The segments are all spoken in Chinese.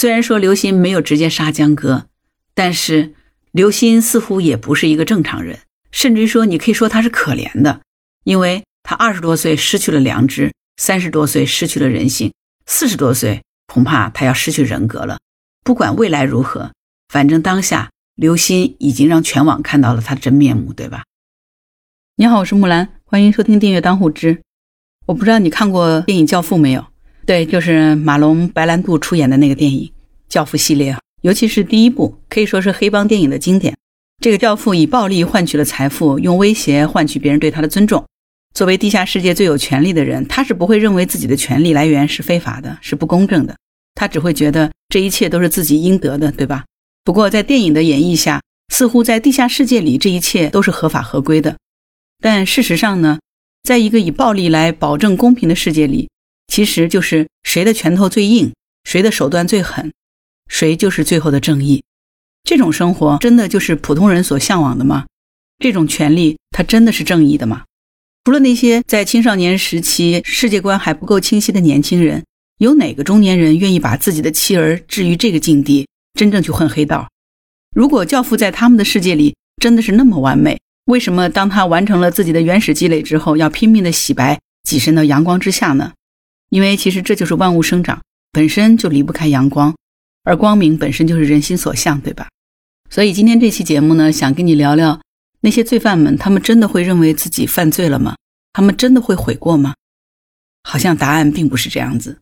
虽然说刘鑫没有直接杀江歌，但是刘鑫似乎也不是一个正常人，甚至于说你可以说他是可怜的，因为他二十多岁失去了良知，三十多岁失去了人性，四十多岁恐怕他要失去人格了。不管未来如何，反正当下刘鑫已经让全网看到了他的真面目，对吧？你好，我是木兰，欢迎收听订阅当户知。我不知道你看过电影《教父》没有？对，就是马龙白兰度出演的那个电影《教父》系列，尤其是第一部，可以说是黑帮电影的经典。这个教父以暴力换取了财富，用威胁换取别人对他的尊重。作为地下世界最有权力的人，他是不会认为自己的权利来源是非法的，是不公正的。他只会觉得这一切都是自己应得的，对吧？不过在电影的演绎下，似乎在地下世界里这一切都是合法合规的。但事实上呢，在一个以暴力来保证公平的世界里。其实就是谁的拳头最硬，谁的手段最狠，谁就是最后的正义。这种生活真的就是普通人所向往的吗？这种权利它真的是正义的吗？除了那些在青少年时期世界观还不够清晰的年轻人，有哪个中年人愿意把自己的妻儿置于这个境地，真正去混黑道？如果教父在他们的世界里真的是那么完美，为什么当他完成了自己的原始积累之后，要拼命的洗白，跻身到阳光之下呢？因为其实这就是万物生长本身就离不开阳光，而光明本身就是人心所向，对吧？所以今天这期节目呢，想跟你聊聊那些罪犯们，他们真的会认为自己犯罪了吗？他们真的会悔过吗？好像答案并不是这样子。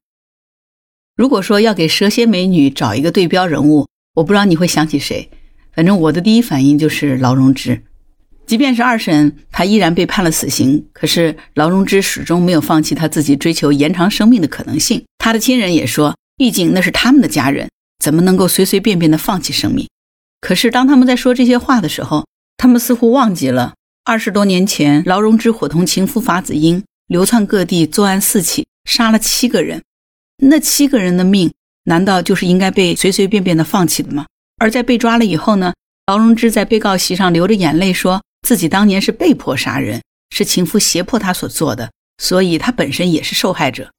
如果说要给蛇蝎美女找一个对标人物，我不知道你会想起谁，反正我的第一反应就是劳荣枝。即便是二审，他依然被判了死刑。可是劳荣枝始终没有放弃他自己追求延长生命的可能性。他的亲人也说，毕竟那是他们的家人，怎么能够随随便便的放弃生命？可是当他们在说这些话的时候，他们似乎忘记了二十多年前，劳荣枝伙同情夫法子英流窜各地作案四起，杀了七个人。那七个人的命，难道就是应该被随随便便的放弃的吗？而在被抓了以后呢？劳荣枝在被告席上流着眼泪说。自己当年是被迫杀人，是情夫胁迫他所做的，所以他本身也是受害者，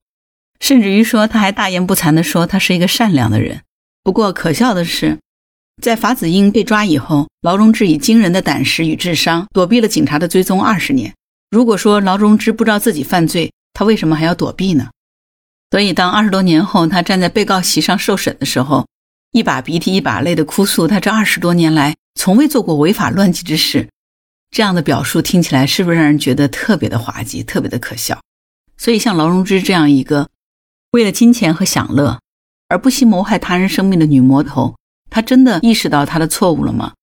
甚至于说他还大言不惭地说他是一个善良的人。不过可笑的是，在法子英被抓以后，劳荣枝以惊人的胆识与智商躲避了警察的追踪二十年。如果说劳荣枝不知道自己犯罪，他为什么还要躲避呢？所以当二十多年后他站在被告席上受审的时候，一把鼻涕一把泪的哭诉他这二十多年来从未做过违法乱纪之事。这样的表述听起来是不是让人觉得特别的滑稽，特别的可笑？所以，像劳荣枝这样一个为了金钱和享乐而不惜谋害他人生命的女魔头，她真的意识到她的错误了吗？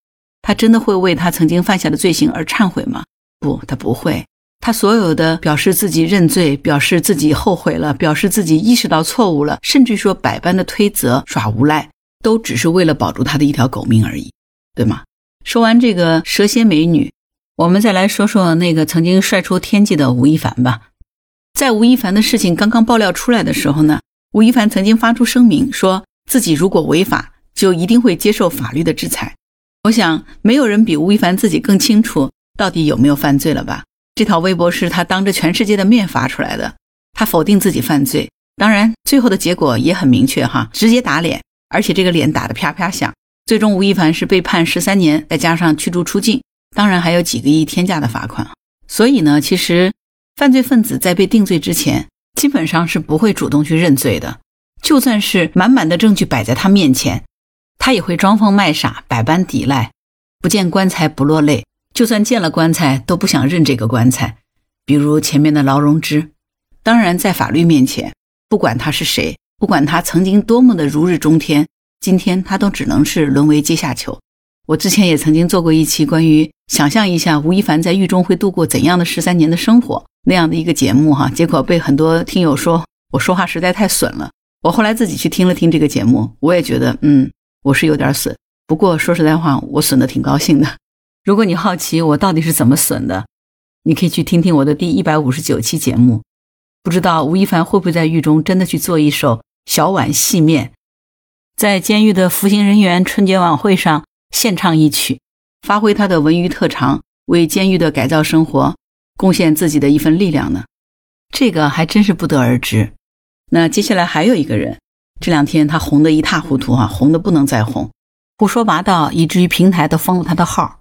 她真的会为她曾经犯下的罪行而忏悔吗？不，她不会。她所有的表示自己认罪、表示自己后悔了、表示自己意识到错误了，甚至说百般的推责、耍无赖，都只是为了保住她的一条狗命而已，对吗？说完这个蛇蝎美女。我们再来说说那个曾经帅出天际的吴亦凡吧。在吴亦凡的事情刚刚爆料出来的时候呢，吴亦凡曾经发出声明，说自己如果违法，就一定会接受法律的制裁。我想，没有人比吴亦凡自己更清楚到底有没有犯罪了吧？这条微博是他当着全世界的面发出来的，他否定自己犯罪。当然，最后的结果也很明确哈，直接打脸，而且这个脸打得啪啪响。最终，吴亦凡是被判十三年，再加上驱逐出境。当然还有几个亿天价的罚款，所以呢，其实犯罪分子在被定罪之前，基本上是不会主动去认罪的。就算是满满的证据摆在他面前，他也会装疯卖傻，百般抵赖，不见棺材不落泪。就算见了棺材，都不想认这个棺材。比如前面的劳荣枝，当然在法律面前，不管他是谁，不管他曾经多么的如日中天，今天他都只能是沦为阶下囚。我之前也曾经做过一期关于想象一下吴亦凡在狱中会度过怎样的十三年的生活那样的一个节目哈，结果被很多听友说我说话实在太损了。我后来自己去听了听这个节目，我也觉得嗯，我是有点损。不过说实在话，我损的挺高兴的。如果你好奇我到底是怎么损的，你可以去听听我的第一百五十九期节目。不知道吴亦凡会不会在狱中真的去做一首小碗细面，在监狱的服刑人员春节晚会上。献唱一曲，发挥他的文娱特长，为监狱的改造生活贡献自己的一份力量呢？这个还真是不得而知。那接下来还有一个人，这两天他红得一塌糊涂啊，红得不能再红，胡说八道，以至于平台都封了他的号。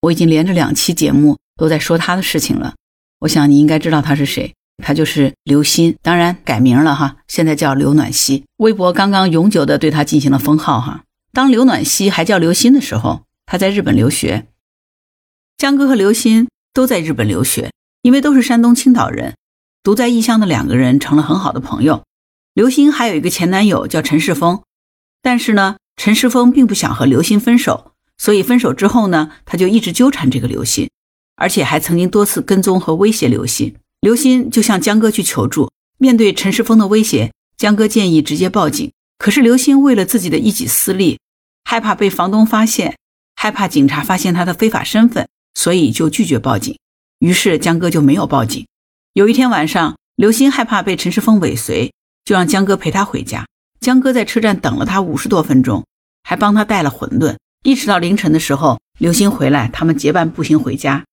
我已经连着两期节目都在说他的事情了。我想你应该知道他是谁，他就是刘鑫，当然改名了哈，现在叫刘暖曦。微博刚刚永久的对他进行了封号哈。当刘暖曦还叫刘鑫的时候，他在日本留学。江哥和刘鑫都在日本留学，因为都是山东青岛人，独在异乡的两个人成了很好的朋友。刘鑫还有一个前男友叫陈世峰，但是呢，陈世峰并不想和刘鑫分手，所以分手之后呢，他就一直纠缠这个刘鑫，而且还曾经多次跟踪和威胁刘鑫。刘鑫就向江哥去求助，面对陈世峰的威胁，江哥建议直接报警，可是刘鑫为了自己的一己私利，害怕被房东发现，害怕警察发现他的非法身份，所以就拒绝报警。于是江哥就没有报警。有一天晚上，刘鑫害怕被陈世峰尾随。就让江哥陪他回家。江哥在车站等了他五十多分钟，还帮他带了馄饨。一直到凌晨的时候，刘鑫回来，他们结伴步行回家。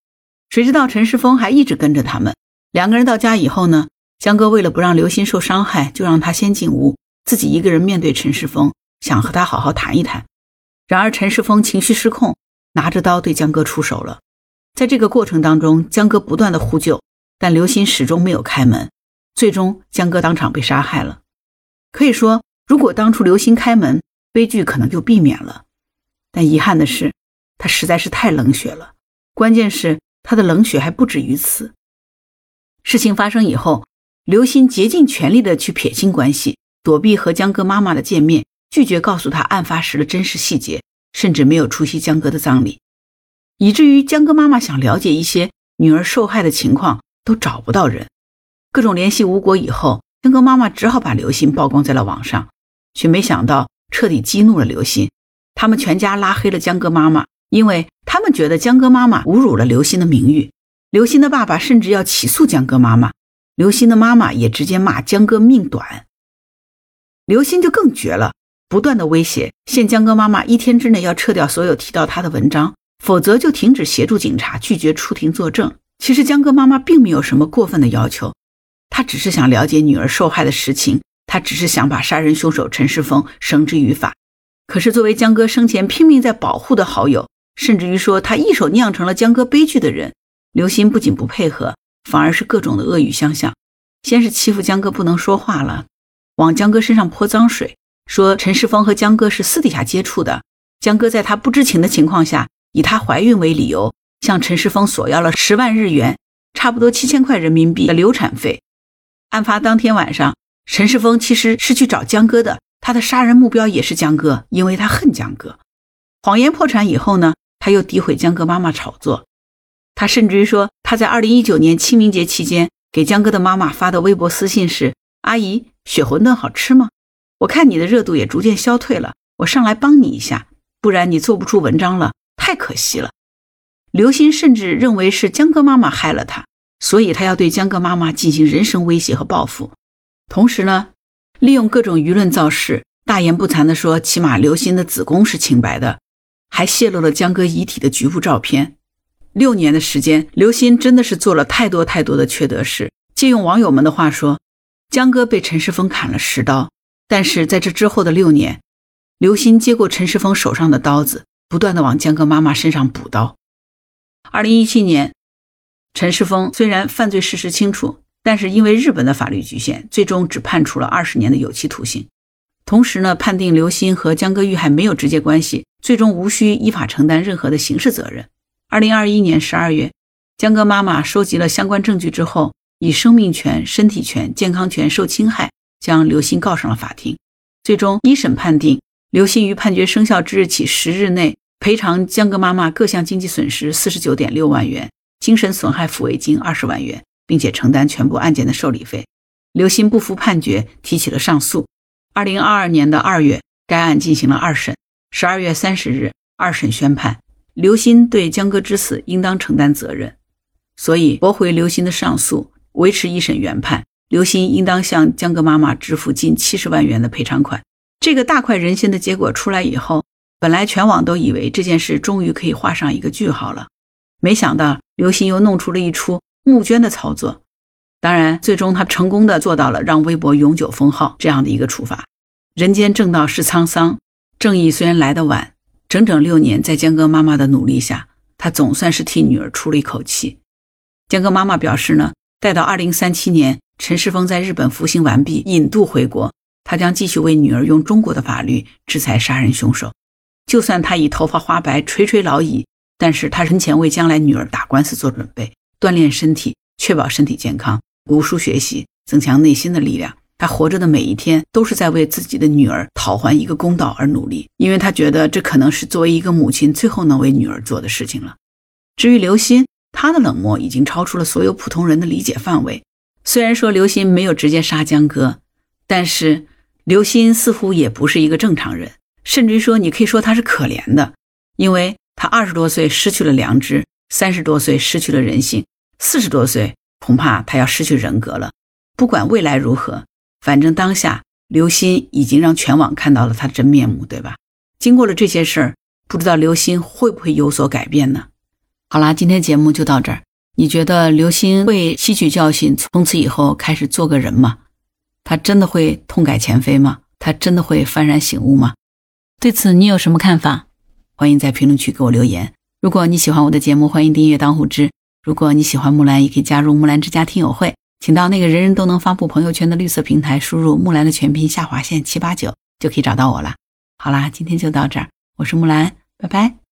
谁知道陈世峰还一直跟着他们。两个人到家以后呢，江哥为了不让刘鑫受伤害，就让他先进屋，自己一个人面对陈世峰，想和他好好谈一谈。然而陈世峰情绪失控，拿着刀对江哥出手了。在这个过程当中，江哥不断的呼救，但刘鑫始终没有开门。最终，江哥当场被杀害了。可以说，如果当初刘鑫开门，悲剧可能就避免了。但遗憾的是，他实在是太冷血了。关键是他的冷血还不止于此。事情发生以后，刘鑫竭尽全力的去撇清关系，躲避和江哥妈妈的见面，拒绝告诉他案发时的真实细节，甚至没有出席江哥的葬礼，以至于江哥妈妈想了解一些女儿受害的情况，都找不到人。各种联系无果以后，江哥妈妈只好把刘鑫曝光在了网上，却没想到彻底激怒了刘鑫。他们全家拉黑了江哥妈妈，因为他们觉得江哥妈妈侮辱了刘鑫的名誉。刘鑫的爸爸甚至要起诉江哥妈妈，刘鑫的妈妈也直接骂江哥命短。刘鑫就更绝了，不断的威胁，限江哥妈妈一天之内要撤掉所有提到他的文章，否则就停止协助警察，拒绝出庭作证。其实江哥妈妈并没有什么过分的要求。他只是想了解女儿受害的实情，他只是想把杀人凶手陈世峰绳之于法。可是，作为江哥生前拼命在保护的好友，甚至于说他一手酿成了江哥悲剧的人，刘鑫不仅不配合，反而是各种的恶语相向。先是欺负江哥不能说话了，往江哥身上泼脏水，说陈世峰和江哥是私底下接触的。江哥在他不知情的情况下，以她怀孕为理由，向陈世峰索要了十万日元，差不多七千块人民币的流产费。案发当天晚上，陈世峰其实是去找江哥的，他的杀人目标也是江哥，因为他恨江哥。谎言破产以后呢，他又诋毁江哥妈妈炒作，他甚至于说他在二零一九年清明节期间给江哥的妈妈发的微博私信是：“阿姨，血馄饨好吃吗？我看你的热度也逐渐消退了，我上来帮你一下，不然你做不出文章了，太可惜了。”刘鑫甚至认为是江哥妈妈害了他。所以他要对江哥妈妈进行人身威胁和报复，同时呢，利用各种舆论造势，大言不惭地说，起码刘鑫的子宫是清白的，还泄露了江哥遗体的局部照片。六年的时间，刘鑫真的是做了太多太多的缺德事。借用网友们的话说，江哥被陈世峰砍了十刀，但是在这之后的六年，刘鑫接过陈世峰手上的刀子，不断的往江哥妈妈身上补刀。二零一七年。陈世峰虽然犯罪事实清楚，但是因为日本的法律局限，最终只判处了二十年的有期徒刑。同时呢，判定刘鑫和江歌遇害没有直接关系，最终无需依法承担任何的刑事责任。二零二一年十二月，江歌妈妈收集了相关证据之后，以生命权、身体权、健康权受侵害，将刘鑫告上了法庭。最终一审判定，刘鑫于判决生效之日起十日内赔偿江歌妈妈各项经济损失四十九点六万元。精神损害抚慰金二十万元，并且承担全部案件的受理费。刘鑫不服判决，提起了上诉。二零二二年的二月，该案进行了二审。十二月三十日，二审宣判，刘鑫对江歌之死应当承担责任，所以驳回刘鑫的上诉，维持一审原判。刘鑫应当向江歌妈妈支付近七十万元的赔偿款。这个大快人心的结果出来以后，本来全网都以为这件事终于可以画上一个句号了。没想到刘鑫又弄出了一出募捐的操作，当然，最终他成功的做到了让微博永久封号这样的一个处罚。人间正道是沧桑，正义虽然来得晚，整整六年，在江歌妈妈的努力下，她总算是替女儿出了一口气。江歌妈妈表示呢，待到二零三七年陈世峰在日本服刑完毕，引渡回国，他将继续为女儿用中国的法律制裁杀人凶手。就算他已头发花白、垂垂老矣，但是他仍前为将来女儿打官司做准备，锻炼身体，确保身体健康，读书学习，增强内心的力量。他活着的每一天都是在为自己的女儿讨还一个公道而努力，因为他觉得这可能是作为一个母亲最后能为女儿做的事情了。至于刘鑫，他的冷漠已经超出了所有普通人的理解范围。虽然说刘鑫没有直接杀江歌，但是刘鑫似乎也不是一个正常人，甚至于说你可以说他是可怜的，因为他二十多岁失去了良知，三十多岁失去了人性，四十多岁恐怕他要失去人格了。不管未来如何。反正当下，刘鑫已经让全网看到了他的真面目，对吧？经过了这些事儿，不知道刘鑫会不会有所改变呢？好啦，今天节目就到这儿。你觉得刘鑫会吸取教训，从此以后开始做个人吗？他真的会痛改前非吗？他真的会幡然醒悟吗？对此你有什么看法？欢迎在评论区给我留言。如果你喜欢我的节目，欢迎订阅当户知。如果你喜欢木兰，也可以加入木兰之家听友会。请到那个人人都能发布朋友圈的绿色平台，输入木兰的全拼下划线七八九，就可以找到我了。好啦，今天就到这儿，我是木兰，拜拜。